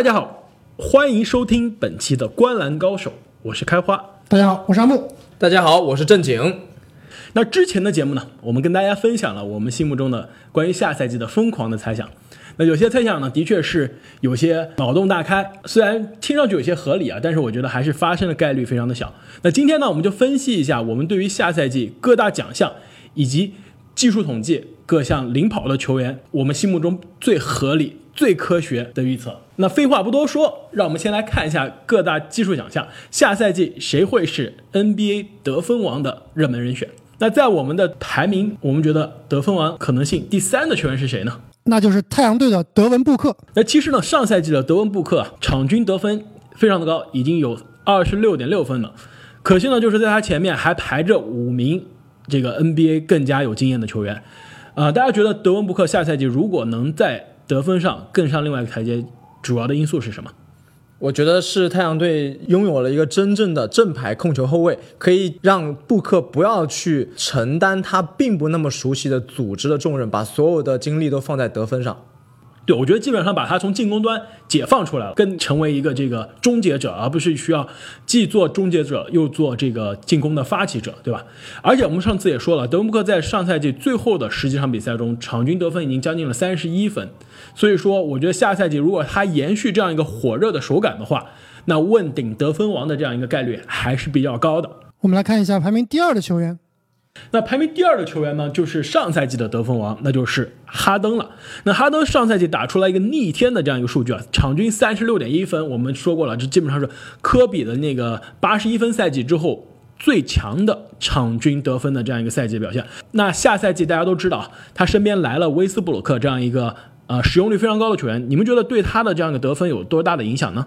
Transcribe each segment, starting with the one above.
大家好，欢迎收听本期的《观澜高手》，我是开花。大家好，我是阿木。大家好，我是正经。那之前的节目呢，我们跟大家分享了我们心目中的关于下赛季的疯狂的猜想。那有些猜想呢，的确是有些脑洞大开，虽然听上去有些合理啊，但是我觉得还是发生的概率非常的小。那今天呢，我们就分析一下我们对于下赛季各大奖项以及技术统计各项领跑的球员，我们心目中最合理、最科学的预测。那废话不多说，让我们先来看一下各大技术奖项，下赛季谁会是 NBA 得分王的热门人选？那在我们的排名，我们觉得得分王可能性第三的球员是谁呢？那就是太阳队的德文布克。那其实呢，上赛季的德文布克啊，场均得分非常的高，已经有二十六点六分了。可惜呢，就是在他前面还排着五名这个 NBA 更加有经验的球员。啊、大家觉得德文布克下赛季如果能在得分上更上另外一个台阶，主要的因素是什么？我觉得是太阳队拥有了一个真正的正牌控球后卫，可以让布克不要去承担他并不那么熟悉的组织的重任，把所有的精力都放在得分上。对，我觉得基本上把他从进攻端解放出来了，更成为一个这个终结者，而不是需要既做终结者又做这个进攻的发起者，对吧？而且我们上次也说了，德文布克在上赛季最后的十几场比赛中，场均得分已经将近了三十一分，所以说我觉得下赛季如果他延续这样一个火热的手感的话，那问鼎得分王的这样一个概率还是比较高的。我们来看一下排名第二的球员，那排名第二的球员呢，就是上赛季的得分王，那就是哈登了。那哈登上赛季打出来一个逆天的这样一个数据啊，场均三十六点一分。我们说过了，这基本上是科比的那个八十一分赛季之后最强的场均得分的这样一个赛季表现。那下赛季大家都知道，他身边来了威斯布鲁克这样一个呃使用率非常高的球员，你们觉得对他的这样一个得分有多大的影响呢？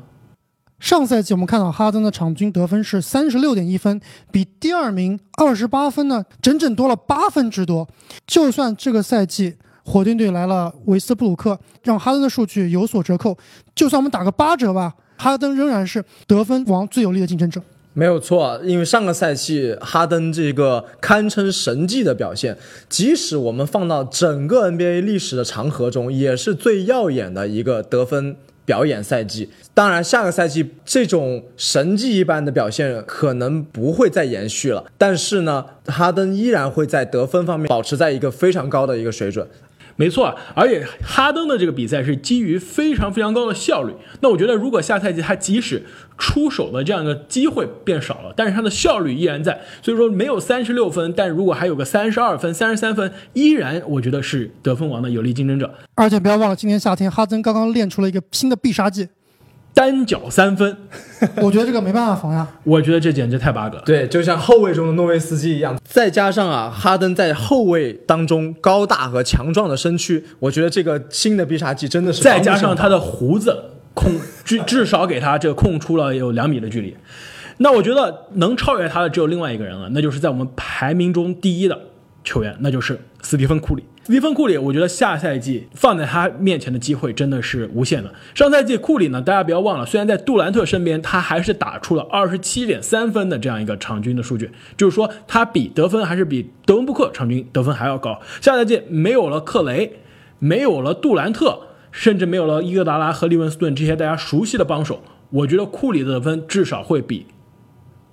上赛季我们看到哈登的场均得分是三十六点一分，比第二名二十八分呢整整多了八分之多。就算这个赛季火箭队来了维斯布鲁克，让哈登的数据有所折扣，就算我们打个八折吧，哈登仍然是得分王最有力的竞争者。没有错，因为上个赛季哈登这个堪称神迹的表现，即使我们放到整个 NBA 历史的长河中，也是最耀眼的一个得分表演赛季。当然，下个赛季这种神迹一般的表现可能不会再延续了，但是呢，哈登依然会在得分方面保持在一个非常高的一个水准。没错，而且哈登的这个比赛是基于非常非常高的效率。那我觉得，如果下赛季他即使出手的这样的机会变少了，但是他的效率依然在，所以说没有三十六分，但如果还有个三十二分、三十三分，依然我觉得是得分王的有力竞争者。而且不要忘了，今年夏天哈登刚刚练出了一个新的必杀技，单脚三分，我觉得这个没办法防呀。我觉得这简直太 bug 了。对，就像后卫中的诺维斯基一样，再加上啊，哈登在后卫当中高大和强壮的身躯，我觉得这个新的必杀技真的是再加上他的胡子控，至至少给他这个控出了有两米的距离。那我觉得能超越他的只有另外一个人了，那就是在我们排名中第一的球员，那就是斯蒂芬库里。斯蒂芬库里，我觉得下赛季放在他面前的机会真的是无限的。上赛季库里呢，大家不要忘了，虽然在杜兰特身边，他还是打出了二十七点三分的这样一个场均的数据，就是说他比得分还是比德文布克场均得分还要高。下赛季没有了克雷，没有了杜兰特，甚至没有了伊戈达拉和利文斯顿这些大家熟悉的帮手，我觉得库里的得分至少会比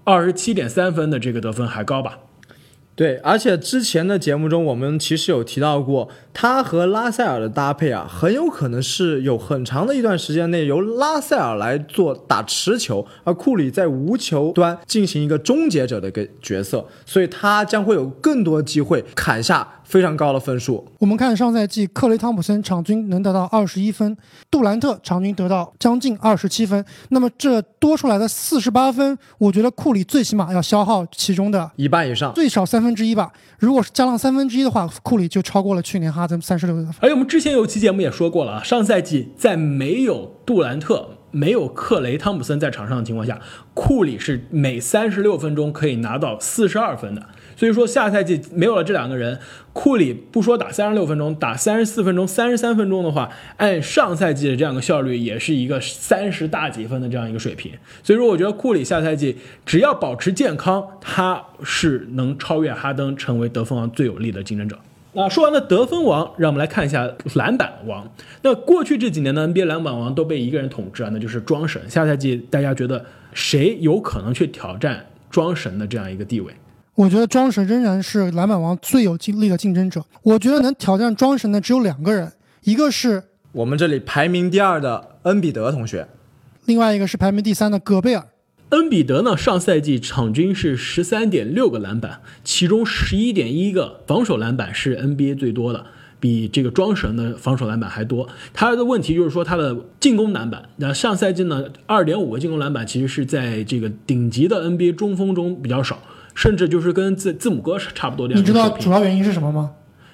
二十七点三分的这个得分还高吧。对，而且之前的节目中，我们其实有提到过，他和拉塞尔的搭配啊，很有可能是有很长的一段时间内由拉塞尔来做打持球，而库里在无球端进行一个终结者的一个角色，所以他将会有更多机会砍下非常高的分数。我们看上赛季克雷汤普森场均能得到二十一分，杜兰特场均得到将近二十七分。那么这多出来的四十八分，我觉得库里最起码要消耗其中的一半以上，最少三分之一吧。如果是加上三分之一的话，库里就超过了去年哈登三十六得分。而且我们之前有期节目也说过了啊，上赛季在没有杜兰特、没有克雷汤普森在场上的情况下，库里是每三十六分钟可以拿到四十二分的。所以说下赛季没有了这两个人，库里不说打三十六分钟，打三十四分钟、三十三分钟的话，按上赛季的这样一个效率，也是一个三十大几分的这样一个水平。所以说，我觉得库里下赛季只要保持健康，他是能超越哈登，成为得分王最有力的竞争者。那说完了得分王，让我们来看一下篮板王。那过去这几年的 NBA 篮板王都被一个人统治啊，那就是庄神。下赛季大家觉得谁有可能去挑战庄神的这样一个地位？我觉得庄神仍然是篮板王最有精力的竞争者。我觉得能挑战庄神的只有两个人，一个是我们这里排名第二的恩比德同学，另外一个是排名第三的戈贝尔。恩比德呢，上赛季场均是十三点六个篮板，其中十一点一个防守篮板是 NBA 最多的，比这个庄神的防守篮板还多。他的问题就是说他的进攻篮板，那上赛季呢，二点五个进攻篮板其实是在这个顶级的 NBA 中锋中比较少，甚至就是跟字字母哥是差不多的。你知道主要原因是什么吗？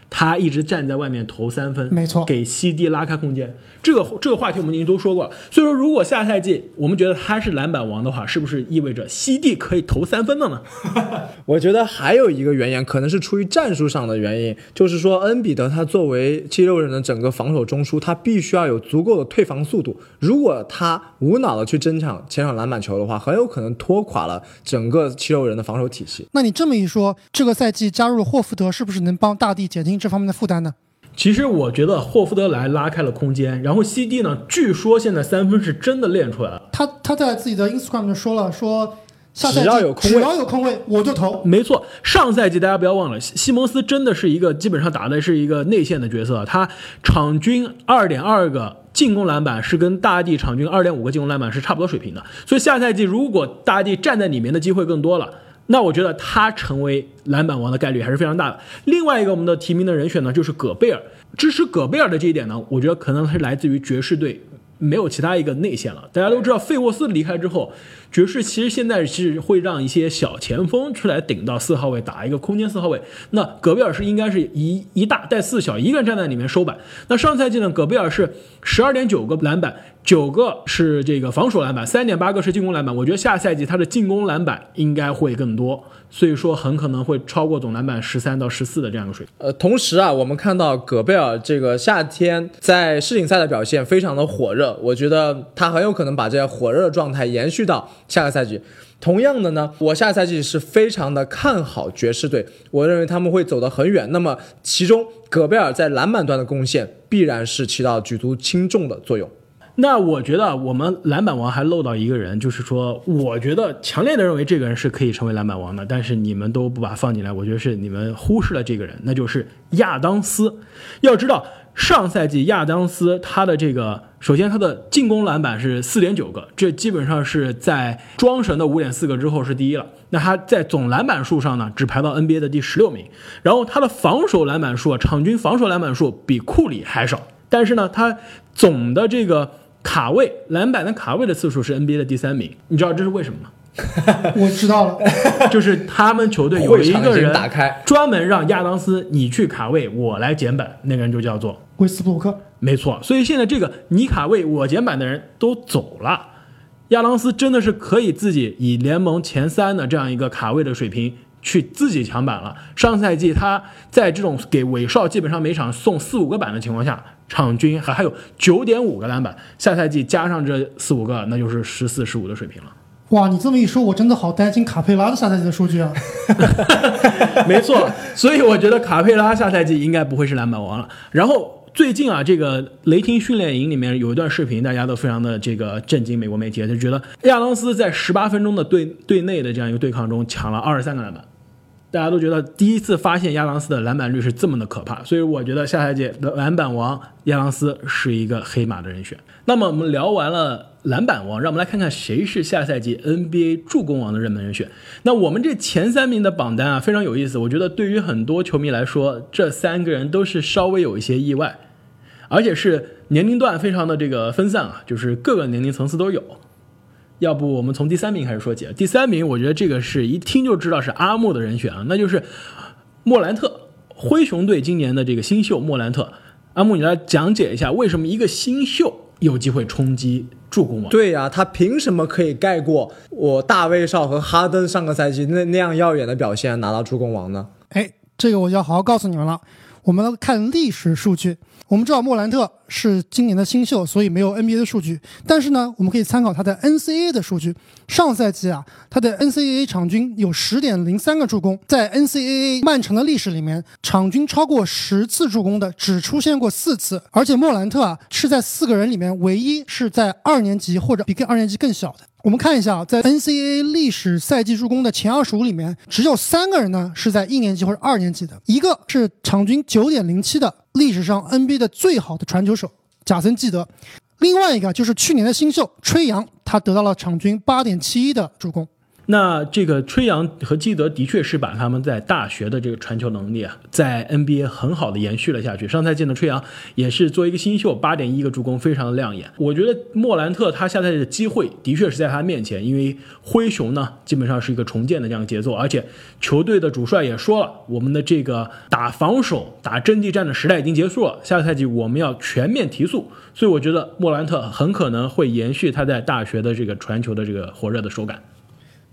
他一直站在外面投三分，没错，给 CD 拉开空间。这个这个话题我们已经都说过了。所以说，如果下赛季我们觉得他是篮板王的话，是不是意味着 CD 可以投三分了呢？我觉得还有一个原因，可能是出于战术上的原因，就是说恩比德他作为七六人的整个防守中枢，他必须要有足够的退防速度。如果他无脑的去争抢前场篮板球的话，很有可能拖垮了整个七六人的防守体系。那你这么一说，这个赛季加入了霍福德，是不是能帮大帝减轻这方面的负担呢？其实我觉得霍福德来拉开了空间，然后 CD 呢，据说现在三分是真的练出来了。他他在自己的 Instagram 上说了，说下赛季只要有空位只要有空位我就投。没错，上赛季大家不要忘了，西西蒙斯真的是一个基本上打的是一个内线的角色，他场均二点二个进攻篮板是跟大帝场均二点五个进攻篮板是差不多水平的。所以下赛季如果大帝站在里面的机会更多了。那我觉得他成为篮板王的概率还是非常大的。另外一个我们的提名的人选呢，就是戈贝尔。支持戈贝尔的这一点呢，我觉得可能是来自于爵士队没有其他一个内线了。大家都知道，费沃斯离开之后，爵士其实现在是会让一些小前锋出来顶到四号位，打一个空间四号位。那戈贝尔是应该是一一大带四小，一个人站在里面收板。那上赛季呢，戈贝尔是十二点九个篮板，九个是这个防守篮板，三点八个是进攻篮板。我觉得下赛季他的进攻篮板应该会更多，所以说很可能会超过总篮板十三到十四的这样一个水平。呃，同时啊，我们看到戈贝尔这个夏天在世锦赛的表现非常的火热，我觉得他很有可能把这些火热的状态延续到下个赛季。同样的呢，我下赛季是非常的看好爵士队，我认为他们会走得很远。那么其中戈贝尔在篮板端的贡献必然是起到举足轻重的作用。那我觉得我们篮板王还漏到一个人，就是说，我觉得强烈的认为这个人是可以成为篮板王的，但是你们都不把他放进来，我觉得是你们忽视了这个人，那就是亚当斯。要知道，上赛季亚当斯他的这个，首先他的进攻篮板是四点九个，这基本上是在庄神的五点四个之后是第一了。那他在总篮板数上呢，只排到 NBA 的第十六名。然后他的防守篮板数，场均防守篮板数比库里还少，但是呢，他总的这个。卡位篮板的卡位的次数是 NBA 的第三名，你知道这是为什么吗？我知道了，就是他们球队有一个人打开专门让亚当斯你去卡位，我来捡板，那个人就叫做威斯布鲁克。没错。所以现在这个你卡位我捡板的人都走了，亚当斯真的是可以自己以联盟前三的这样一个卡位的水平去自己抢板了。上赛季他在这种给韦少基本上每场送四五个板的情况下，场均还还有九点五个篮板，下赛季加上这四五个，那就是十四十五的水平了。哇，你这么一说，我真的好担心卡佩拉的下赛季的数据啊！没错，所以我觉得卡佩拉下赛季应该不会是篮板王了。然后最近啊，这个雷霆训练营里面有一段视频，大家都非常的这个震惊，美国媒体就觉得亚当斯在十八分钟的队队内的这样一个对抗中抢了二十三个篮板。大家都觉得第一次发现亚当斯的篮板率是这么的可怕，所以我觉得下赛季的篮板王亚当斯是一个黑马的人选。那么我们聊完了篮板王，让我们来看看谁是下赛季 NBA 助攻王的热门人选。那我们这前三名的榜单啊非常有意思，我觉得对于很多球迷来说，这三个人都是稍微有一些意外，而且是年龄段非常的这个分散啊，就是各个年龄层次都有。要不我们从第三名开始说起啊。第三名，我觉得这个是一听就知道是阿木的人选啊，那就是莫兰特，灰熊队今年的这个新秀莫兰特。阿木，你来讲解一下为什么一个新秀有机会冲击助攻王？对呀、他凭什么可以盖过我大卫少和哈登上个赛季那那样耀眼的表现拿到助攻王呢？哎，这个我就要好好告诉你们了。我们来看历史数据。我们知道莫兰特是今年的新秀，所以没有 NBA 的数据。但是呢，我们可以参考他的 NCAA 的数据。上赛季啊，他的 NCAA 场均有十点零三个助攻，在 NCAA 漫长的历史里面，场均超过十次助攻的只出现过四次。而且莫兰特啊，是在四个人里面唯一是在二年级或者比二年级更小的。我们看一下啊，在 NCAA 历史赛季助攻的前二十五里面，只有三个人呢是在一年级或者二年级的，一个是场均九点零七的历史上 NBA 的最好的传球手贾森·基德，另外一个就是去年的新秀吹杨，他得到了场均八点七一的助攻。那这个吹杨和基德的确是把他们在大学的这个传球能力啊，在 NBA 很好的延续了下去。上赛季的吹杨也是作为一个新秀，八点一个助攻，非常的亮眼。我觉得莫兰特他下赛季的机会的确是在他面前，因为灰熊呢基本上是一个重建的这样节奏，而且球队的主帅也说了，我们的这个打防守、打阵地战的时代已经结束了，下个赛季我们要全面提速。所以我觉得莫兰特很可能会延续他在大学的这个传球的这个火热的手感。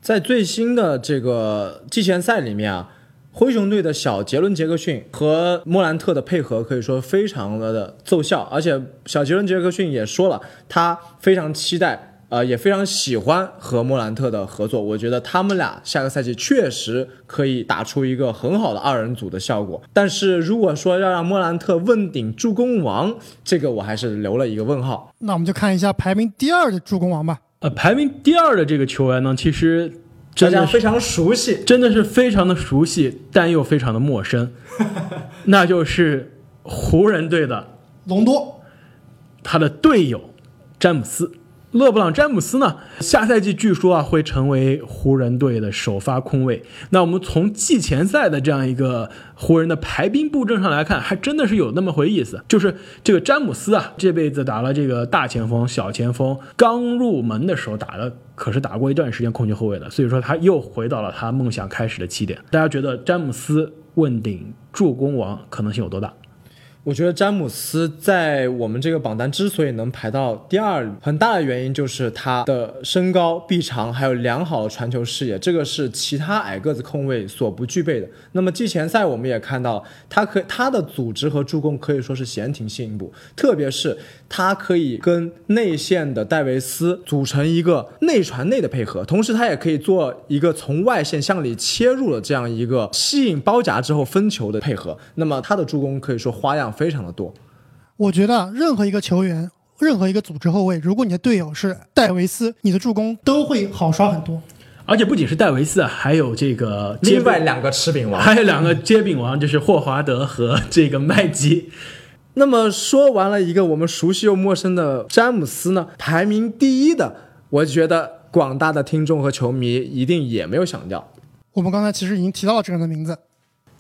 在最新的这个季前赛里面啊，灰熊队的小杰伦·杰克逊和莫兰特的配合可以说非常的奏效，而且小杰伦·杰克逊也说了，他非常期待，呃，也非常喜欢和莫兰特的合作。我觉得他们俩下个赛季确实可以打出一个很好的二人组的效果。但是如果说要让莫兰特问鼎助攻王，这个我还是留了一个问号。那我们就看一下排名第二的助攻王吧。呃，排名第二的这个球员呢，其实大家非常熟悉，真的是非常的熟悉，但又非常的陌生，那就是湖人队的隆多，他的队友詹姆斯。勒布朗·詹姆斯呢？下赛季据说啊会成为湖人队的首发控卫。那我们从季前赛的这样一个湖人的排兵布阵上来看，还真的是有那么回意思。就是这个詹姆斯啊，这辈子打了这个大前锋、小前锋，刚入门的时候打的可是打过一段时间控球后卫的，所以说他又回到了他梦想开始的起点。大家觉得詹姆斯问鼎助攻王可能性有多大？我觉得詹姆斯在我们这个榜单之所以能排到第二，很大的原因就是他的身高、臂长，还有良好的传球视野，这个是其他矮个子控卫所不具备的。那么季前赛我们也看到，他可他的组织和助攻可以说是闲庭信步，特别是他可以跟内线的戴维斯组成一个内传内的配合，同时他也可以做一个从外线向里切入的这样一个吸引包夹之后分球的配合。那么他的助攻可以说花样。非常的多，我觉得任何一个球员，任何一个组织后卫，如果你的队友是戴维斯，你的助攻都会好刷很多。而且不仅是戴维斯啊，还有这个另外两个吃饼王，还有两个接饼王，就是霍华德和这个麦基。那么说完了一个我们熟悉又陌生的詹姆斯呢，排名第一的，我觉得广大的听众和球迷一定也没有想到。我们刚才其实已经提到了这个人的名字。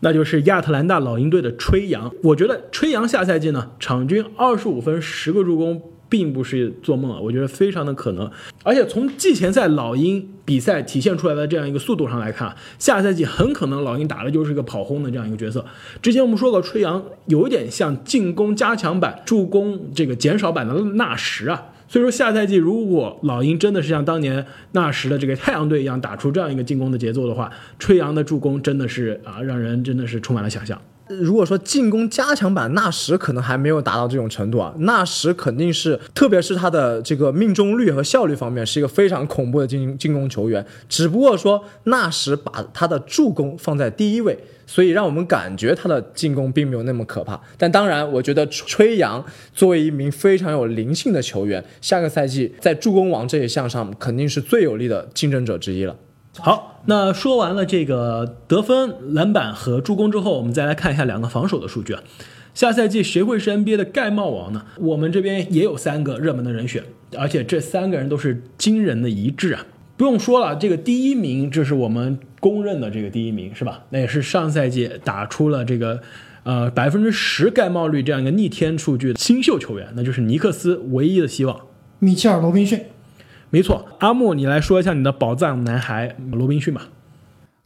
那就是亚特兰大老鹰队的吹杨。我觉得吹杨下赛季呢，场均二十五分、十个助攻，并不是做梦啊，我觉得非常的可能。而且从季前赛老鹰比赛体现出来的这样一个速度上来看，下赛季很可能老鹰打的就是一个跑轰的这样一个角色。之前我们说过，吹杨有一点像进攻加强版、助攻这个减少版的纳什啊。所以说，下赛季如果老鹰真的是像当年纳什的这个太阳队一样打出这样一个进攻的节奏的话，吹杨的助攻真的是啊，让人真的是充满了想象。如果说进攻加强版纳什可能还没有达到这种程度啊，纳什肯定是，特别是他的这个命中率和效率方面是一个非常恐怖的进进攻球员。只不过说纳什把他的助攻放在第一位，所以让我们感觉他的进攻并没有那么可怕。但当然，我觉得吹杨作为一名非常有灵性的球员，下个赛季在助攻王这一项上肯定是最有力的竞争者之一了。好，那说完了这个得分、篮板和助攻之后，我们再来看一下两个防守的数据啊。下赛季谁会是 NBA 的盖帽王呢？我们这边也有三个热门的人选，而且这三个人都是惊人的一致啊。不用说了，这个第一名，这是我们公认的这个第一名，是吧？那也是上赛季打出了这个呃百分之十盖帽率这样一个逆天数据的新秀球员，那就是尼克斯唯一的希望——米切尔·罗宾逊。没错，阿木，你来说一下你的宝藏男孩罗宾逊吧。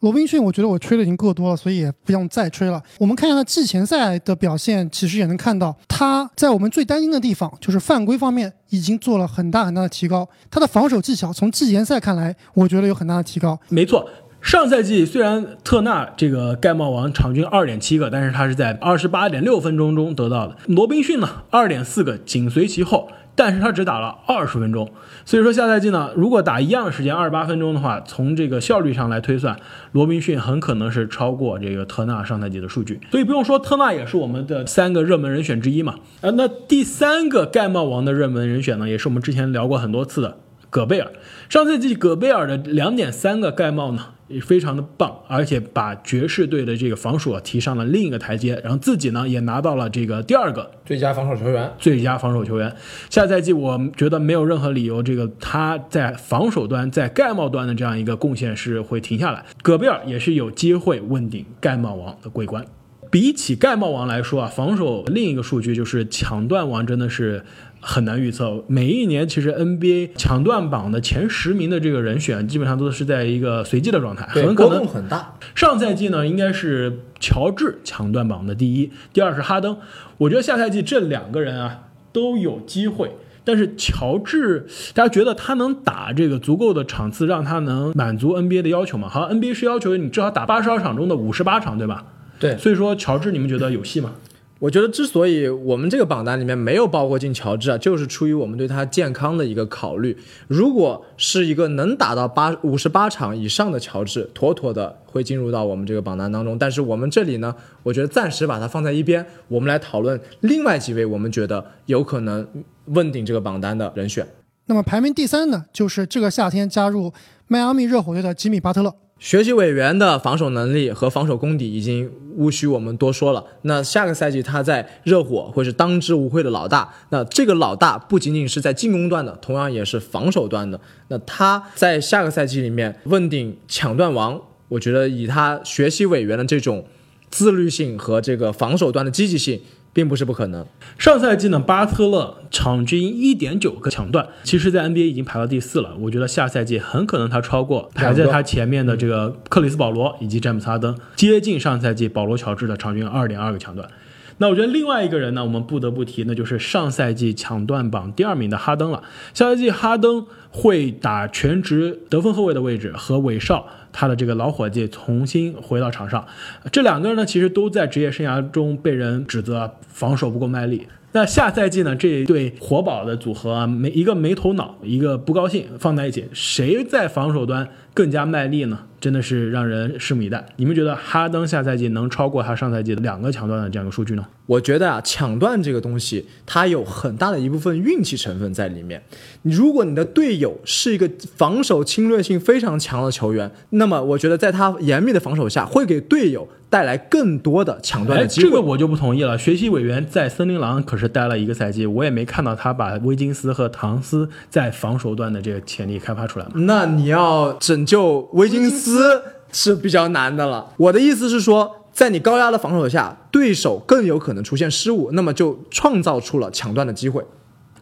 罗宾逊，我觉得我吹的已经够多了，所以也不用再吹了。我们看一下他季前赛的表现，其实也能看到他在我们最担心的地方，就是犯规方面已经做了很大很大的提高。他的防守技巧从季前赛看来，我觉得有很大的提高。没错。上赛季虽然特纳这个盖帽王场均二点七个，但是他是在二十八点六分钟中得到的。罗宾逊呢，二点四个紧随其后，但是他只打了二十分钟。所以说下赛季呢，如果打一样的时间二十八分钟的话，从这个效率上来推算，罗宾逊很可能是超过这个特纳上赛季的数据。所以不用说，特纳也是我们的三个热门人选之一嘛。呃，那第三个盖帽王的热门人选呢，也是我们之前聊过很多次的。戈贝尔上赛季，戈贝尔的两点三个盖帽呢，也非常的棒，而且把爵士队的这个防守提上了另一个台阶，然后自己呢也拿到了这个第二个最佳防守球员。最佳防守球员。下赛季我觉得没有任何理由，这个他在防守端、在盖帽端的这样一个贡献是会停下来。戈贝尔也是有机会问鼎盖帽王的桂冠。比起盖帽王来说啊，防守另一个数据就是抢断王真的是。很难预测。每一年其实 NBA 抢断榜的前十名的这个人选，基本上都是在一个随机的状态，很可能很大。上赛季呢，应该是乔治抢断榜的第一，第二是哈登。我觉得下赛季这两个人啊都有机会，但是乔治，大家觉得他能打这个足够的场次，让他能满足 NBA 的要求吗？好像 NBA 是要求你至少打八十二场中的五十八场，对吧？对。所以说，乔治，你们觉得有戏吗？我觉得之所以我们这个榜单里面没有包括进乔治啊，就是出于我们对他健康的一个考虑。如果是一个能打到八五十八场以上的乔治，妥妥的会进入到我们这个榜单当中。但是我们这里呢，我觉得暂时把它放在一边，我们来讨论另外几位我们觉得有可能问鼎这个榜单的人选。那么排名第三呢，就是这个夏天加入迈阿密热火队的吉米巴特勒。学习委员的防守能力和防守功底已经无需我们多说了。那下个赛季他在热火会是当之无愧的老大。那这个老大不仅仅是在进攻端的，同样也是防守端的。那他在下个赛季里面问鼎抢断王，我觉得以他学习委员的这种自律性和这个防守端的积极性。并不是不可能。上赛季呢，巴特勒场均一点九个抢断，其实，在 NBA 已经排到第四了。我觉得下赛季很可能他超过排在他前面的这个克里斯保罗以及詹姆斯哈登，接近上赛季保罗乔治的场均二点二个抢断。那我觉得另外一个人呢，我们不得不提，那就是上赛季抢断榜第二名的哈登了。下赛季哈登会打全职得分后卫的位置，和韦少。他的这个老伙计重新回到场上，这两个人呢，其实都在职业生涯中被人指责防守不够卖力。那下赛季呢，这对活宝的组合啊，没一个没头脑，一个不高兴，放在一起，谁在防守端更加卖力呢？真的是让人拭目以待。你们觉得哈登下赛季能超过他上赛季的两个抢断的这样一个数据呢？我觉得啊，抢断这个东西，它有很大的一部分运气成分在里面。如果你的队友是一个防守侵略性非常强的球员，那么我觉得在他严密的防守下，会给队友带来更多的抢断的机会。这个我就不同意了。学习委员在森林狼可是待了一个赛季，我也没看到他把威金斯和唐斯在防守端的这个潜力开发出来。那你要拯救威金斯？斯是比较难的了。我的意思是说，在你高压的防守下，对手更有可能出现失误，那么就创造出了抢断的机会。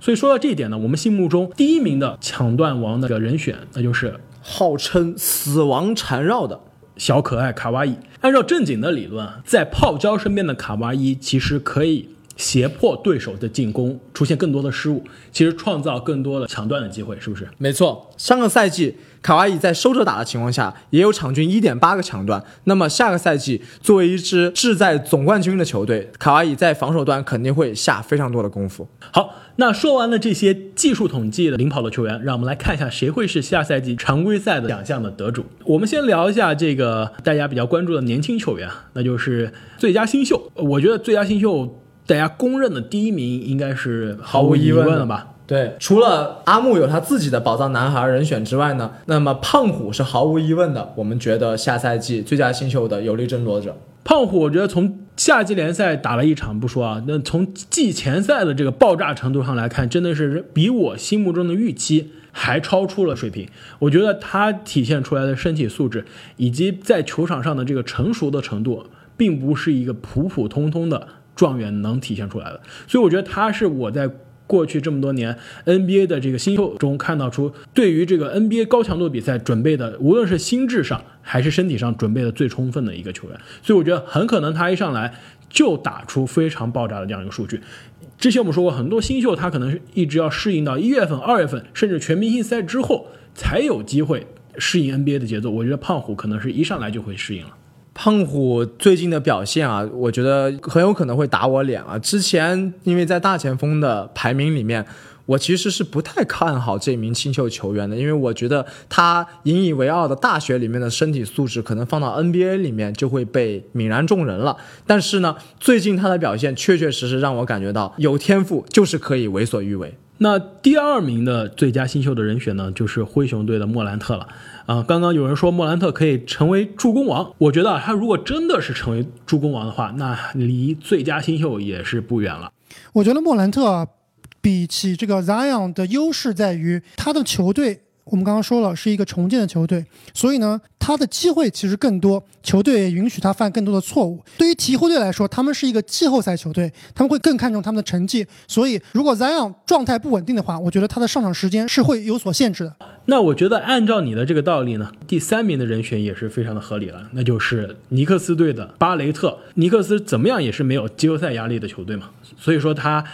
所以说到这一点呢，我们心目中第一名的抢断王的人选，那就是号称死亡缠绕的小可爱卡哇伊。按照正经的理论，在泡椒身边的卡哇伊其实可以。胁迫对手的进攻出现更多的失误，其实创造更多的抢断的机会，是不是？没错，上个赛季卡哇伊在收着打的情况下，也有场均一点八个抢断。那么下个赛季，作为一支志在总冠军的球队，卡哇伊在防守端肯定会下非常多的功夫。好，那说完了这些技术统计的领跑的球员，让我们来看一下谁会是下赛季常规赛的奖项的得主。我们先聊一下这个大家比较关注的年轻球员，那就是最佳新秀。我觉得最佳新秀。大家公认的第一名应该是毫无疑问了吧？对，除了阿木有他自己的宝藏男孩人选之外呢，那么胖虎是毫无疑问的。我们觉得下赛季最佳新秀的有力争夺者。胖虎，我觉得从夏季联赛打了一场不说啊，那从季前赛的这个爆炸程度上来看，真的是比我心目中的预期还超出了水平。我觉得他体现出来的身体素质以及在球场上的这个成熟的程度，并不是一个普普通通的。状元能体现出来的，所以我觉得他是我在过去这么多年 NBA 的这个新秀中看到出对于这个 NBA 高强度比赛准备的，无论是心智上还是身体上准备的最充分的一个球员。所以我觉得很可能他一上来就打出非常爆炸的这样一个数据。之前我们说过，很多新秀他可能是一直要适应到一月份、二月份，甚至全明星赛之后才有机会。适应 NBA 的节奏，我觉得胖虎可能是一上来就会适应了。胖虎最近的表现啊，我觉得很有可能会打我脸啊。之前因为在大前锋的排名里面，我其实是不太看好这名新秀球员的，因为我觉得他引以为傲的大学里面的身体素质，可能放到 NBA 里面就会被泯然众人了。但是呢，最近他的表现确确实实让我感觉到有天赋就是可以为所欲为。那第二名的最佳新秀的人选呢，就是灰熊队的莫兰特了。啊，刚刚有人说莫兰特可以成为助攻王，我觉得他如果真的是成为助攻王的话，那离最佳新秀也是不远了。我觉得莫兰特比起这个 Zion 的优势在于他的球队。我们刚刚说了，是一个重建的球队，所以呢，他的机会其实更多，球队也允许他犯更多的错误。对于鹈鹕队来说，他们是一个季后赛球队，他们会更看重他们的成绩。所以，如果 Zion 状态不稳定的话，我觉得他的上场时间是会有所限制的。那我觉得按照你的这个道理呢，第三名的人选也是非常的合理了，那就是尼克斯队的巴雷特。尼克斯怎么样也是没有季后赛压力的球队嘛，所以说他。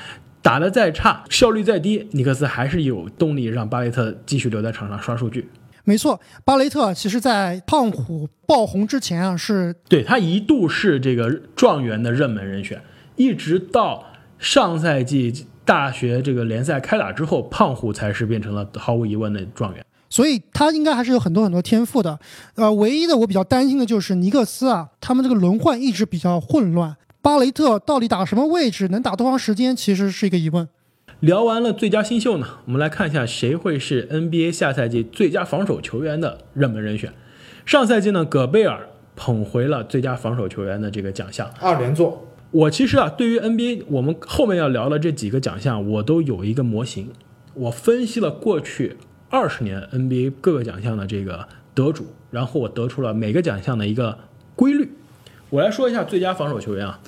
打得再差，效率再低，尼克斯还是有动力让巴雷特继续留在场上刷数据。没错，巴雷特其实在胖虎爆红之前啊，是对他一度是这个状元的热门人选，一直到上赛季大学这个联赛开打之后，胖虎才是变成了毫无疑问的状元。所以他应该还是有很多很多天赋的。呃，唯一的我比较担心的就是尼克斯啊，他们这个轮换一直比较混乱。巴雷特到底打什么位置，能打多长时间，其实是一个疑问。聊完了最佳新秀呢，我们来看一下谁会是 NBA 下赛季最佳防守球员的热门人选。上赛季呢，戈贝尔捧回了最佳防守球员的这个奖项，二连坐。我其实啊，对于 NBA 我们后面要聊的这几个奖项，我都有一个模型。我分析了过去二十年 NBA 各个奖项的这个得主，然后我得出了每个奖项的一个规律。我来说一下最佳防守球员啊。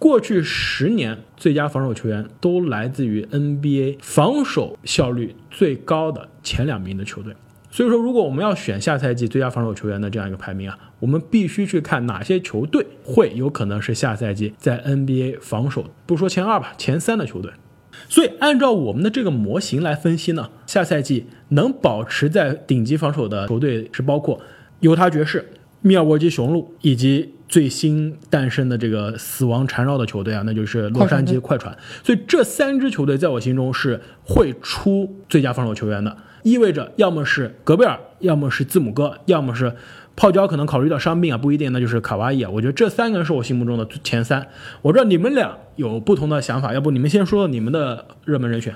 过去十年最佳防守球员都来自于 NBA 防守效率最高的前两名的球队，所以说如果我们要选下赛季最佳防守球员的这样一个排名啊，我们必须去看哪些球队会有可能是下赛季在 NBA 防守不说前二吧，前三的球队。所以按照我们的这个模型来分析呢，下赛季能保持在顶级防守的球队是包括犹他爵士、密尔沃基雄鹿以及。最新诞生的这个死亡缠绕的球队啊，那就是洛杉矶快船。所以这三支球队在我心中是会出最佳防守球员的，意味着要么是戈贝尔，要么是字母哥，要么是泡椒，可能考虑到伤病啊，不一定，那就是卡哇伊啊。我觉得这三个人是我心目中的前三。我知道你们俩有不同的想法，要不你们先说你们的热门人选。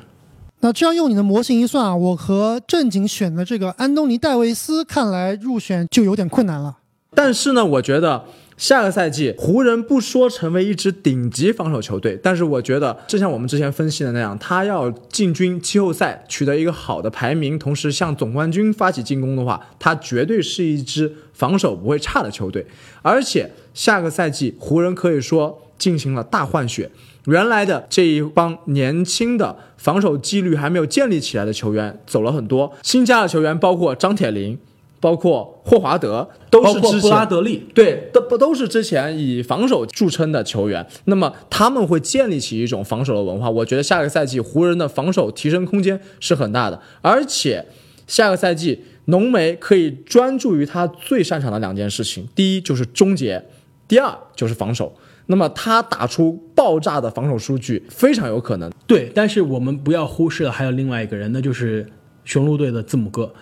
那这样用你的模型一算啊，我和正经选的这个安东尼戴维斯，看来入选就有点困难了。但是呢，我觉得。下个赛季，湖人不说成为一支顶级防守球队，但是我觉得，就像我们之前分析的那样，他要进军季后赛，取得一个好的排名，同时向总冠军发起进攻的话，他绝对是一支防守不会差的球队。而且下个赛季，湖人可以说进行了大换血，原来的这一帮年轻的防守纪律还没有建立起来的球员走了很多，新加的球员包括张铁林。包括霍华德都是之前，布拉德利对，都不都是之前以防守著称的球员。那么他们会建立起一种防守的文化。我觉得下个赛季湖人的防守提升空间是很大的，而且下个赛季浓眉可以专注于他最擅长的两件事情：第一就是终结，第二就是防守。那么他打出爆炸的防守数据非常有可能。对，但是我们不要忽视了还有另外一个人，那就是雄鹿队的字母哥。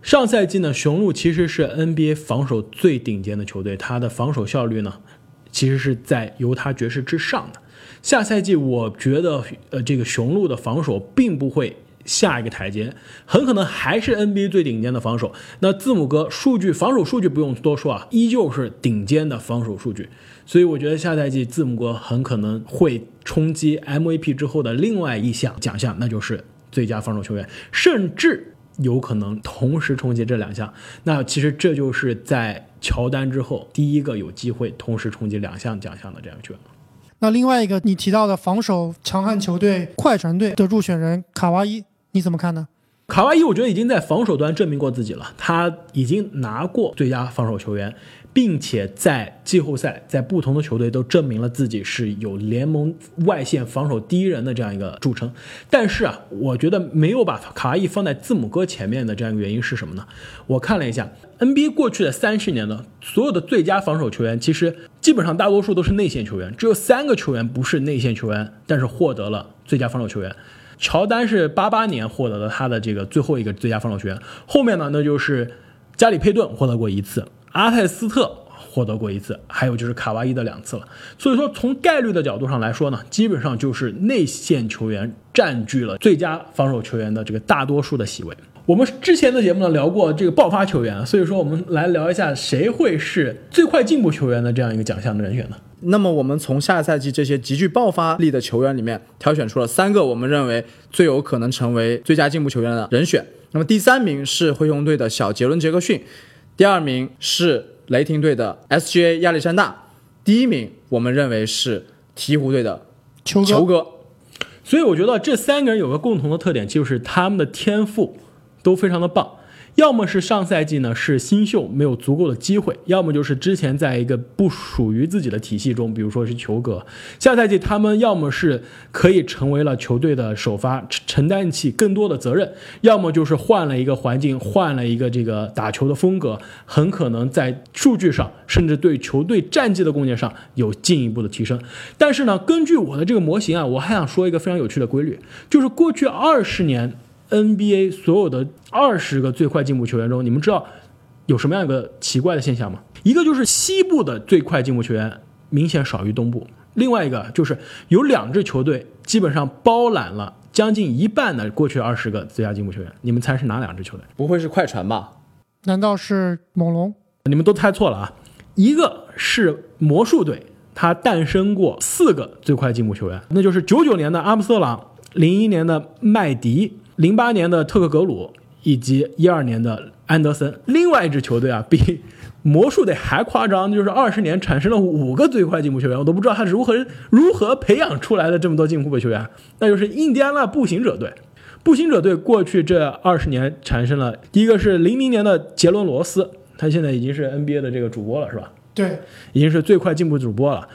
上赛季呢，雄鹿其实是 NBA 防守最顶尖的球队，它的防守效率呢，其实是在犹他爵士之上的。下赛季我觉得，呃，这个雄鹿的防守并不会下一个台阶，很可能还是 NBA 最顶尖的防守。那字母哥数据防守数据不用多说啊，依旧是顶尖的防守数据。所以我觉得下赛季字母哥很可能会冲击 MVP 之后的另外一项奖项，那就是最佳防守球员，甚至。有可能同时冲击这两项，那其实这就是在乔丹之后第一个有机会同时冲击两项奖项的这样球员。那另外一个你提到的防守强悍球队快船队的入选人卡哇伊，你怎么看呢？卡哇伊我觉得已经在防守端证明过自己了，他已经拿过最佳防守球员，并且在季后赛在不同的球队都证明了自己是有联盟外线防守第一人的这样一个著称。但是啊，我觉得没有把卡哇伊放在字母哥前面的这样一个原因是什么呢？我看了一下 NBA 过去的三十年呢，所有的最佳防守球员其实基本上大多数都是内线球员，只有三个球员不是内线球员，但是获得了最佳防守球员。乔丹是八八年获得了他的这个最后一个最佳防守球员，后面呢，那就是加里佩顿获得过一次，阿泰斯特获得过一次，还有就是卡哇伊的两次了。所以说，从概率的角度上来说呢，基本上就是内线球员占据了最佳防守球员的这个大多数的席位。我们之前的节目呢聊过这个爆发球员，所以说我们来聊一下谁会是最快进步球员的这样一个奖项的人选呢？那么我们从下赛季这些极具爆发力的球员里面挑选出了三个我们认为最有可能成为最佳进步球员的人选。那么第三名是灰熊队的小杰伦·杰克逊，第二名是雷霆队的 SGA 亚历山大，第一名我们认为是鹈鹕队的球哥球哥。所以我觉得这三个人有个共同的特点，就是他们的天赋都非常的棒。要么是上赛季呢是新秀没有足够的机会，要么就是之前在一个不属于自己的体系中，比如说是球哥。下赛季他们要么是可以成为了球队的首发，承担起更多的责任，要么就是换了一个环境，换了一个这个打球的风格，很可能在数据上，甚至对球队战绩的贡献上有进一步的提升。但是呢，根据我的这个模型啊，我还想说一个非常有趣的规律，就是过去二十年。NBA 所有的二十个最快进步球员中，你们知道有什么样一个奇怪的现象吗？一个就是西部的最快进步球员明显少于东部，另外一个就是有两支球队基本上包揽了将近一半的过去二十个最佳进步球员。你们猜是哪两支球队？不会是快船吧？难道是猛龙？你们都猜错了啊！一个是魔术队，它诞生过四个最快进步球员，那就是九九年的阿姆斯特朗，零一年的麦迪。零八年的特克格鲁以及一二年的安德森，另外一支球队啊，比 魔术队还夸张，就是二十年产生了五个最快进步球员，我都不知道他如何如何培养出来的这么多进步球员，那就是印第安纳步行者队。步行者队过去这二十年产生了第一个是零零年的杰伦罗斯，他现在已经是 NBA 的这个主播了，是吧？对，已经是最快进步主播了。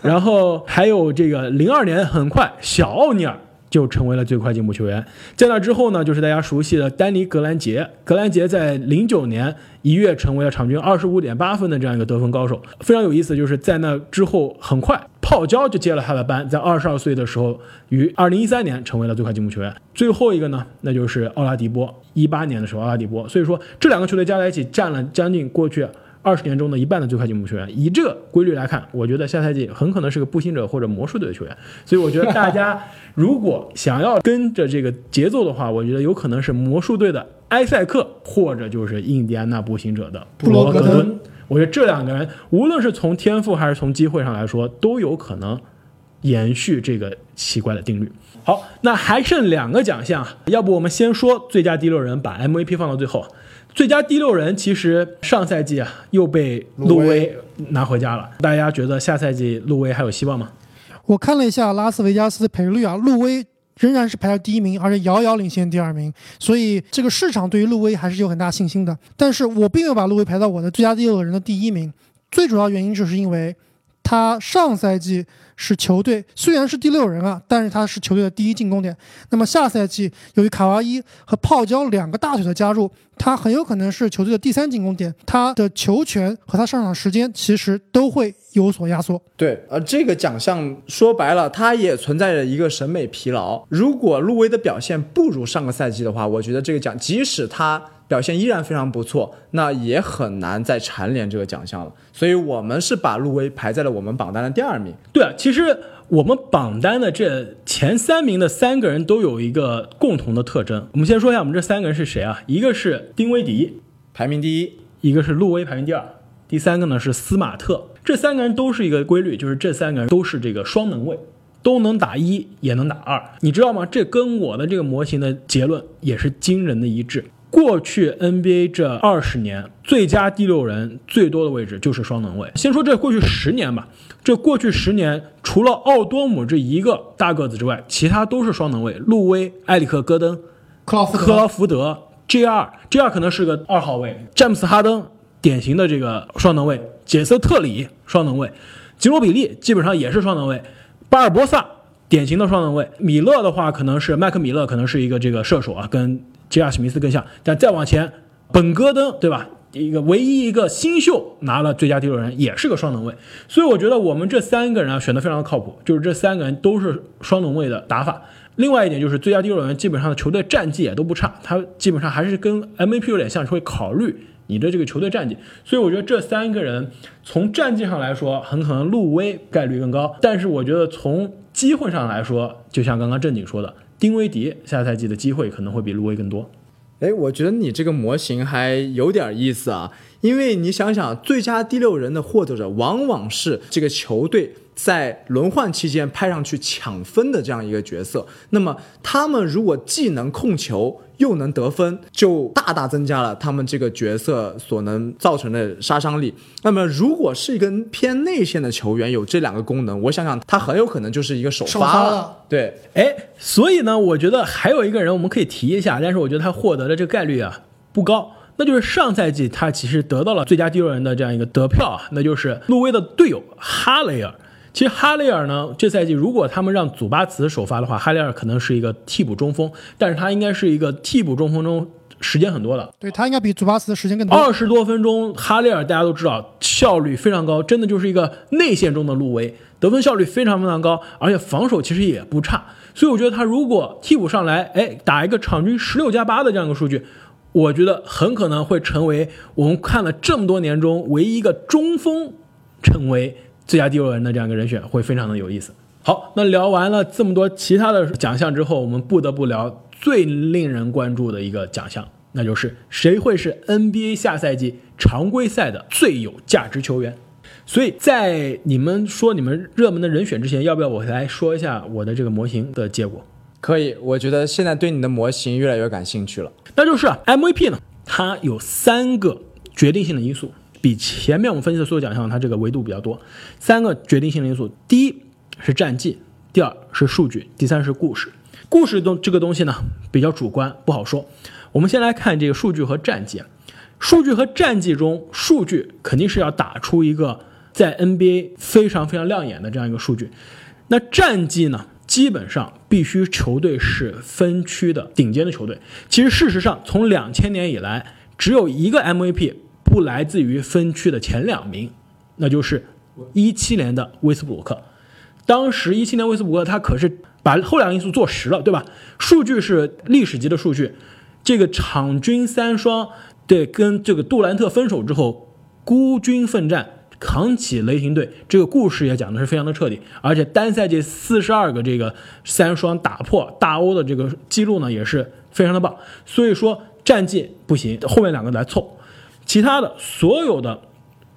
然后还有这个零二年很快小奥尼尔。就成为了最快进步球员。在那之后呢，就是大家熟悉的丹尼格兰杰。格兰杰在零九年一跃成为了场均二十五点八分的这样一个得分高手。非常有意思，就是在那之后很快，泡椒就接了他的班，在二十二岁的时候，于二零一三年成为了最快进步球员。最后一个呢，那就是奥拉迪波，一八年的时候奥拉迪波。所以说这两个球队加在一起占了将近过去。二十年中的一半的最快进步球员，以这个规律来看，我觉得下赛季很可能是个步行者或者魔术队的球员。所以我觉得大家如果想要跟着这个节奏的话，我觉得有可能是魔术队的埃塞克，或者就是印第安纳步行者的布罗格登。我觉得这两个人，无论是从天赋还是从机会上来说，都有可能延续这个奇怪的定律。好，那还剩两个奖项，要不我们先说最佳第六人，把 MVP 放到最后。最佳第六人其实上赛季啊又被路威拿回家了，大家觉得下赛季路威还有希望吗？我看了一下拉斯维加斯的赔率啊，路威仍然是排在第一名，而且遥遥领先第二名，所以这个市场对于路威还是有很大信心的。但是我并没有把路威排到我的最佳第六人的第一名，最主要原因就是因为他上赛季。是球队虽然是第六人啊，但是他是球队的第一进攻点。那么下赛季由于卡哇伊和泡椒两个大腿的加入，他很有可能是球队的第三进攻点。他的球权和他上场时间其实都会有所压缩。对，而这个奖项说白了，它也存在着一个审美疲劳。如果路威的表现不如上个赛季的话，我觉得这个奖即使他。表现依然非常不错，那也很难再蝉联这个奖项了。所以，我们是把路威排在了我们榜单的第二名。对啊，其实我们榜单的这前三名的三个人都有一个共同的特征。我们先说一下，我们这三个人是谁啊？一个是丁威迪，排名第一；一个是路威，排名第二；第三个呢是斯马特。这三个人都是一个规律，就是这三个人都是这个双能卫，都能打一，也能打二。你知道吗？这跟我的这个模型的结论也是惊人的一致。过去 NBA 这二十年，最佳第六人最多的位置就是双能卫。先说这过去十年吧，这过去十年除了奥多姆这一个大个子之外，其他都是双能卫。路威、埃里克·戈登、克劳福德。克劳福德、J 二，J 二可能是个二号位，詹姆斯哈登典型的这个双能卫，杰瑟特里双能卫，吉罗比利基本上也是双能卫，巴尔博萨典型的双能卫，米勒的话可能是麦克米勒可能是一个这个射手啊，跟吉尔史密斯更像，但再往前，本戈登对吧？一个唯一一个新秀拿了最佳第六人，也是个双能卫，所以我觉得我们这三个人啊选的非常的靠谱，就是这三个人都是双能卫的打法。另外一点就是最佳第六人基本上的球队战绩也都不差，他基本上还是跟 MVP 有点像，会考虑你的这个球队战绩。所以我觉得这三个人从战绩上来说，很可能路威概率更高，但是我觉得从机会上来说，就像刚刚正经说的，丁威迪下赛季的机会可能会比路威更多。哎，我觉得你这个模型还有点意思啊，因为你想想，最佳第六人的获得者往往是这个球队在轮换期间派上去抢分的这样一个角色。那么他们如果既能控球又能得分，就大大增加了他们这个角色所能造成的杀伤力。那么如果是一个偏内线的球员有这两个功能，我想想，他很有可能就是一个首首发了。发了对，哎，所以呢，我觉得还有一个人我们可以提一下，但是我觉得他获得的这个概率啊不高，那就是上赛季他其实得到了最佳第六人的这样一个得票啊，那就是路威的队友哈雷尔。其实哈雷尔呢，这赛季如果他们让祖巴茨首发的话，哈雷尔可能是一个替补中锋，但是他应该是一个替补中锋中时间很多的，对他应该比祖巴茨的时间更多。二十多分钟，哈雷尔大家都知道效率非常高，真的就是一个内线中的路威，得分效率非常非常高，而且防守其实也不差。所以我觉得他如果替补上来，哎，打一个场均十六加八的这样一个数据，我觉得很可能会成为我们看了这么多年中唯一一个中锋成为最佳第六人的这样一个人选，会非常的有意思。好，那聊完了这么多其他的奖项之后，我们不得不聊最令人关注的一个奖项，那就是谁会是 NBA 下赛季常规赛的最有价值球员。所以在你们说你们热门的人选之前，要不要我来说一下我的这个模型的结果？可以，我觉得现在对你的模型越来越感兴趣了。那就是啊 MVP 呢，它有三个决定性的因素，比前面我们分析的所有奖项它这个维度比较多。三个决定性的因素，第一是战绩，第二是数据，第三是故事。故事东这个东西呢比较主观，不好说。我们先来看这个数据和战绩。数据和战绩中，数据肯定是要打出一个在 NBA 非常非常亮眼的这样一个数据。那战绩呢，基本上必须球队是分区的顶尖的球队。其实事实上，从两千年以来，只有一个 MVP 不来自于分区的前两名，那就是一七年的威斯布鲁克。当时一七年威斯布鲁克他可是把后两个因素做实了，对吧？数据是历史级的数据，这个场均三双，对，跟这个杜兰特分手之后孤军奋战。扛起雷霆队这个故事也讲的是非常的彻底，而且单赛季四十二个这个三双打破大欧的这个记录呢，也是非常的棒。所以说战绩不行，后面两个来凑，其他的所有的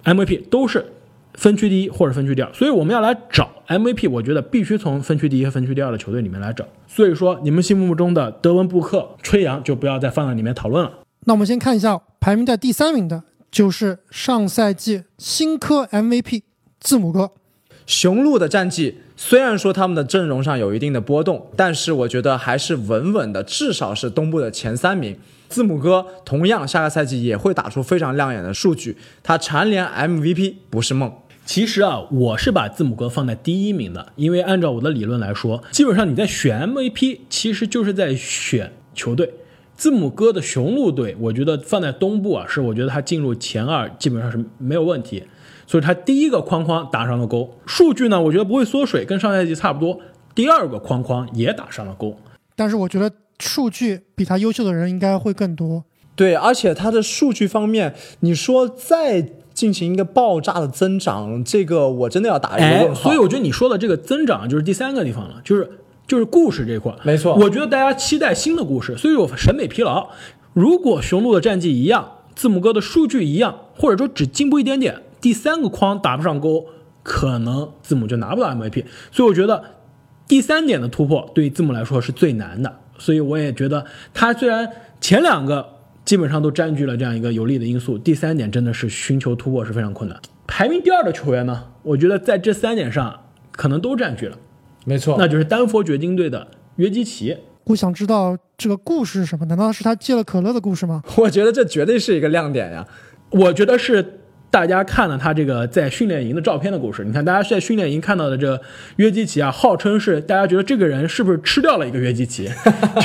MVP 都是分区第一或者分区第二。所以我们要来找 MVP，我觉得必须从分区第一和分区第二的球队里面来找。所以说你们心目中的德文布克、吹杨就不要再放在里面讨论了。那我们先看一下排名在第三名的，就是上赛季新科 MVP 字母哥。雄鹿的战绩虽然说他们的阵容上有一定的波动，但是我觉得还是稳稳的，至少是东部的前三名。字母哥同样下个赛季也会打出非常亮眼的数据，他蝉联 MVP 不是梦。其实啊，我是把字母哥放在第一名的，因为按照我的理论来说，基本上你在选 MVP，其实就是在选球队。字母哥的雄鹿队，我觉得放在东部啊，是我觉得他进入前二基本上是没有问题，所以他第一个框框打上了勾。数据呢，我觉得不会缩水，跟上赛季差不多。第二个框框也打上了勾。但是我觉得数据比他优秀的人应该会更多。对，而且他的数据方面，你说再进行一个爆炸的增长，这个我真的要打一个哎问，号。所以我觉得你说的这个增长就是第三个地方了，就是就是故事这一块。没错我觉得大家期待新的故事，所以有审美疲劳。如果雄鹿的战绩一样，字母哥的数据一样，或者说只进步一点点，第三个框打不上勾，可能字母就拿不到 MVP。所以我觉得第三点的突破对于字母来说是最难的。所以我也觉得他虽然前两个基本上都占据了这样一个有利的因素，第三点真的是寻求突破是非常困难。排名第二的球员呢，我觉得在这三点上可能都占据了。没错，那就是丹佛掘金队的约基奇。我想知道这个故事是什么？难道是他戒了可乐的故事吗？我觉得这绝对是一个亮点呀。我觉得是大家看了他这个在训练营的照片的故事。你看，大家在训练营看到的这约基奇啊，号称是大家觉得这个人是不是吃掉了一个约基奇？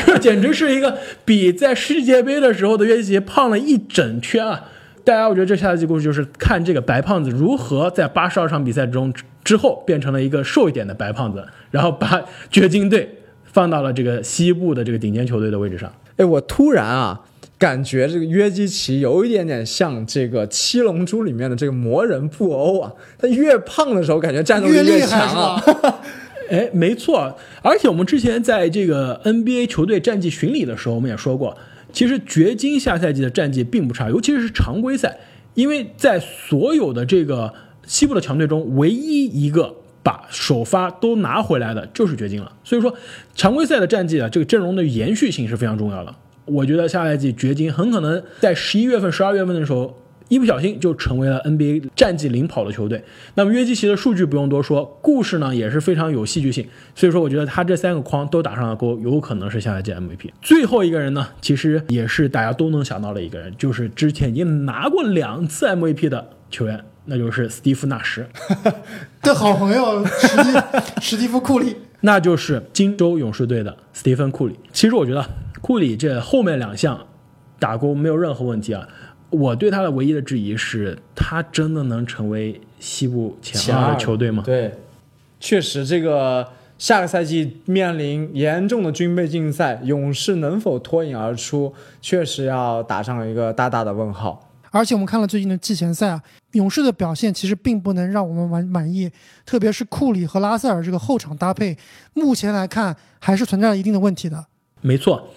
这 简直是一个比在世界杯的时候的约基奇胖了一整圈啊！大家，我觉得这下一季故事就是看这个白胖子如何在八十二场比赛中之后变成了一个瘦一点的白胖子，然后把掘金队放到了这个西部的这个顶尖球队的位置上。哎，我突然啊，感觉这个约基奇有一点点像这个《七龙珠》里面的这个魔人布欧啊。他越胖的时候，感觉战斗力越强是啊。吧？哎，没错，而且我们之前在这个 NBA 球队战绩巡礼的时候，我们也说过，其实掘金下赛季的战绩并不差，尤其是常规赛，因为在所有的这个西部的强队中，唯一一个把首发都拿回来的就是掘金了。所以说，常规赛的战绩啊，这个阵容的延续性是非常重要的。我觉得下赛季掘金很可能在十一月份、十二月份的时候。一不小心就成为了 NBA 战绩领跑的球队。那么约基奇的数据不用多说，故事呢也是非常有戏剧性。所以说，我觉得他这三个框都打上了勾，有可能是下赛季 MVP。最后一个人呢，其实也是大家都能想到的一个人，就是之前已经拿过两次 MVP 的球员，那就是斯蒂夫纳什，的好朋友史蒂史蒂夫库里，那就是金州勇士队的斯蒂芬库里。其实我觉得库里这后面两项打勾没有任何问题啊。我对他的唯一的质疑是，他真的能成为西部前二的球队吗？对，确实，这个下个赛季面临严重的军备竞赛，勇士能否脱颖而出，确实要打上一个大大的问号。而且我们看了最近的季前赛啊，勇士的表现其实并不能让我们满满意，特别是库里和拉塞尔这个后场搭配，目前来看还是存在了一定的问题的。没错，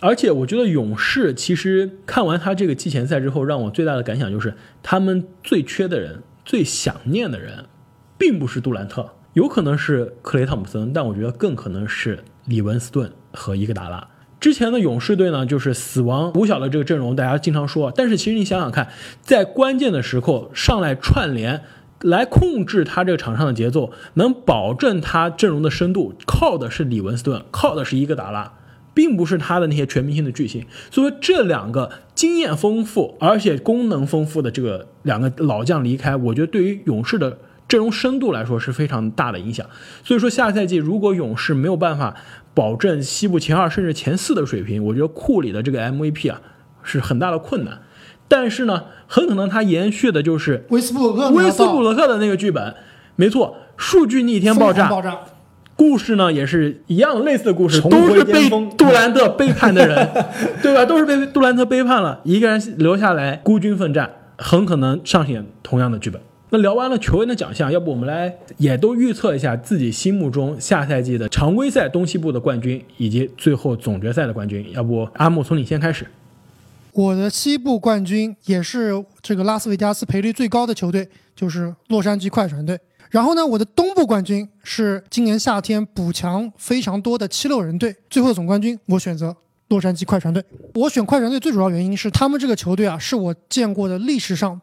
而且我觉得勇士其实看完他这个季前赛之后，让我最大的感想就是，他们最缺的人、最想念的人，并不是杜兰特，有可能是克雷汤普森，但我觉得更可能是里文斯顿和伊戈达拉。之前的勇士队呢，就是死亡五小的这个阵容，大家经常说，但是其实你想想看，在关键的时候上来串联。来控制他这个场上的节奏，能保证他阵容的深度，靠的是里文斯顿，靠的是伊戈达拉，并不是他的那些全明星的巨星。所以说这两个经验丰富而且功能丰富的这个两个老将离开，我觉得对于勇士的阵容深度来说是非常大的影响。所以说下赛季如果勇士没有办法保证西部前二甚至前四的水平，我觉得库里的这个 MVP 啊是很大的困难。但是呢，很可能他延续的就是威斯布鲁克，威斯布鲁克的那个剧本，没错，数据逆天爆炸，爆炸，故事呢也是一样类似的故事，都是被杜兰特背叛的人，对吧？都是被杜兰特背叛了，一个人留下来孤军奋战，很可能上演同样的剧本。那聊完了球员的奖项，要不我们来也都预测一下自己心目中下赛季的常规赛东西部的冠军，以及最后总决赛的冠军。要不阿木从你先开始。我的西部冠军也是这个拉斯维加斯赔率最高的球队，就是洛杉矶快船队。然后呢，我的东部冠军是今年夏天补强非常多的七六人队。最后总冠军，我选择洛杉矶快船队。我选快船队最主要原因是他们这个球队啊，是我见过的历史上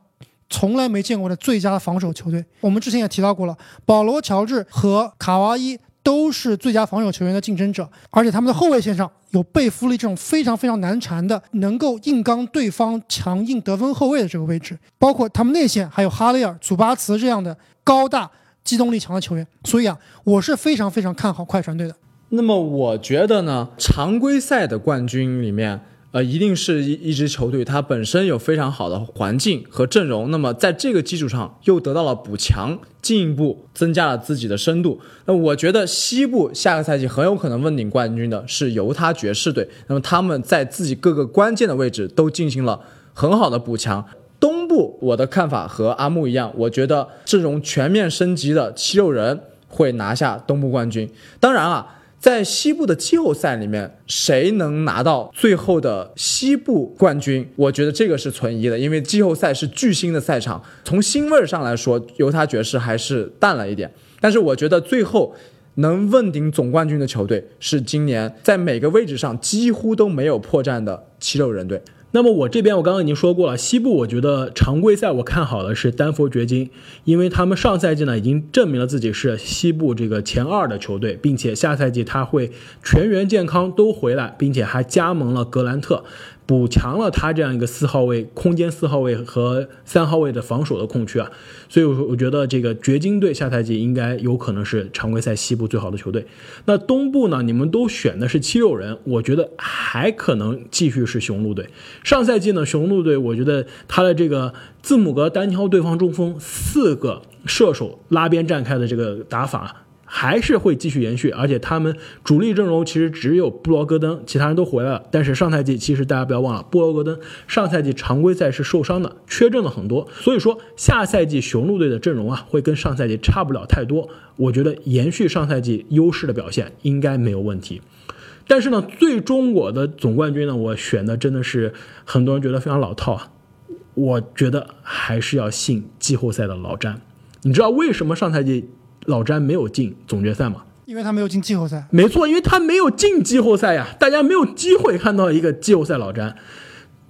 从来没见过的最佳防守球队。我们之前也提到过了，保罗·乔治和卡哇伊都是最佳防守球员的竞争者，而且他们的后卫线上有贝弗利这种非常非常难缠的，能够硬刚对方强硬得分后卫的这个位置，包括他们内线还有哈雷尔、祖巴茨这样的高大、机动力强的球员。所以啊，我是非常非常看好快船队的。那么我觉得呢，常规赛的冠军里面，呃，一定是一一支球队，它本身有非常好的环境和阵容，那么在这个基础上又得到了补强，进一步增加了自己的深度。那我觉得西部下个赛季很有可能问鼎冠军的是犹他爵士队，那么他们在自己各个关键的位置都进行了很好的补强。东部我的看法和阿木一样，我觉得阵容全面升级的七六人会拿下东部冠军。当然啊。在西部的季后赛里面，谁能拿到最后的西部冠军？我觉得这个是存疑的，因为季后赛是巨星的赛场，从腥味上来说，犹他爵士还是淡了一点。但是我觉得最后能问鼎总冠军的球队是今年在每个位置上几乎都没有破绽的七六人队。那么我这边我刚刚已经说过了，西部我觉得常规赛我看好的是丹佛掘金，因为他们上赛季呢已经证明了自己是西部这个前二的球队，并且下赛季他会全员健康都回来，并且还加盟了格兰特。补强了他这样一个四号位空间四号位和三号位的防守的空缺啊，所以我我觉得这个掘金队下赛季应该有可能是常规赛西部最好的球队。那东部呢？你们都选的是七六人，我觉得还可能继续是雄鹿队。上赛季呢，雄鹿队我觉得他的这个字母哥单挑对方中锋，四个射手拉边站开的这个打法。还是会继续延续，而且他们主力阵容其实只有布罗戈登，其他人都回来了。但是上赛季其实大家不要忘了，布罗戈登上赛季常规赛是受伤的，缺阵了很多。所以说下赛季雄鹿队的阵容啊，会跟上赛季差不了太多。我觉得延续上赛季优势的表现应该没有问题。但是呢，最终我的总冠军呢，我选的真的是很多人觉得非常老套啊。我觉得还是要信季后赛的老詹。你知道为什么上赛季？老詹没有进总决赛嘛？因为他没有进季后赛。没错，因为他没有进季后赛呀，大家没有机会看到一个季后赛老詹。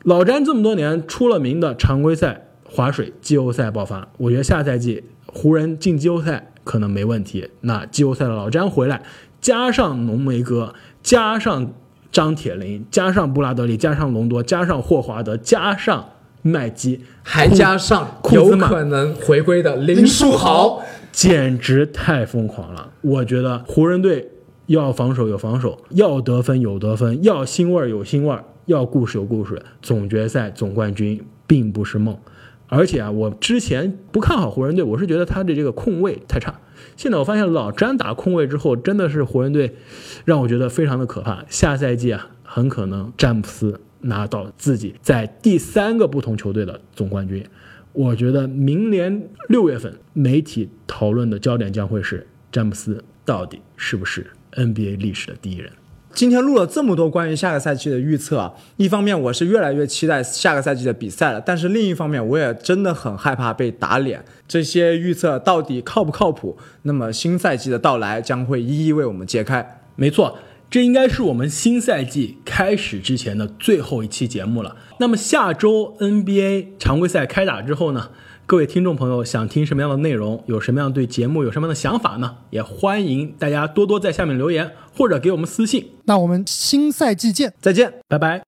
老詹这么多年出了名的常规赛划水，季后赛爆发。我觉得下赛季湖人进季后赛可能没问题。那季后赛的老詹回来，加上浓眉哥，加上张铁林，加上布拉德利，加上隆多，加上霍华德，加上麦基，还加上有可能回归的林书豪。简直太疯狂了！我觉得湖人队要防守有防守，要得分有得分，要腥味儿有腥味儿，要故事有故事。总决赛总冠军并不是梦，而且啊，我之前不看好湖人队，我是觉得他的这个控卫太差。现在我发现老詹打控卫之后，真的是湖人队让我觉得非常的可怕。下赛季啊，很可能詹姆斯拿到自己在第三个不同球队的总冠军。我觉得明年六月份媒体讨论的焦点将会是詹姆斯到底是不是 NBA 历史的第一人。今天录了这么多关于下个赛季的预测啊，一方面我是越来越期待下个赛季的比赛了，但是另一方面我也真的很害怕被打脸。这些预测到底靠不靠谱？那么新赛季的到来将会一一为我们揭开。没错。这应该是我们新赛季开始之前的最后一期节目了。那么下周 NBA 常规赛开打之后呢？各位听众朋友想听什么样的内容？有什么样对节目有什么样的想法呢？也欢迎大家多多在下面留言，或者给我们私信。那我们新赛季见，再见，拜拜。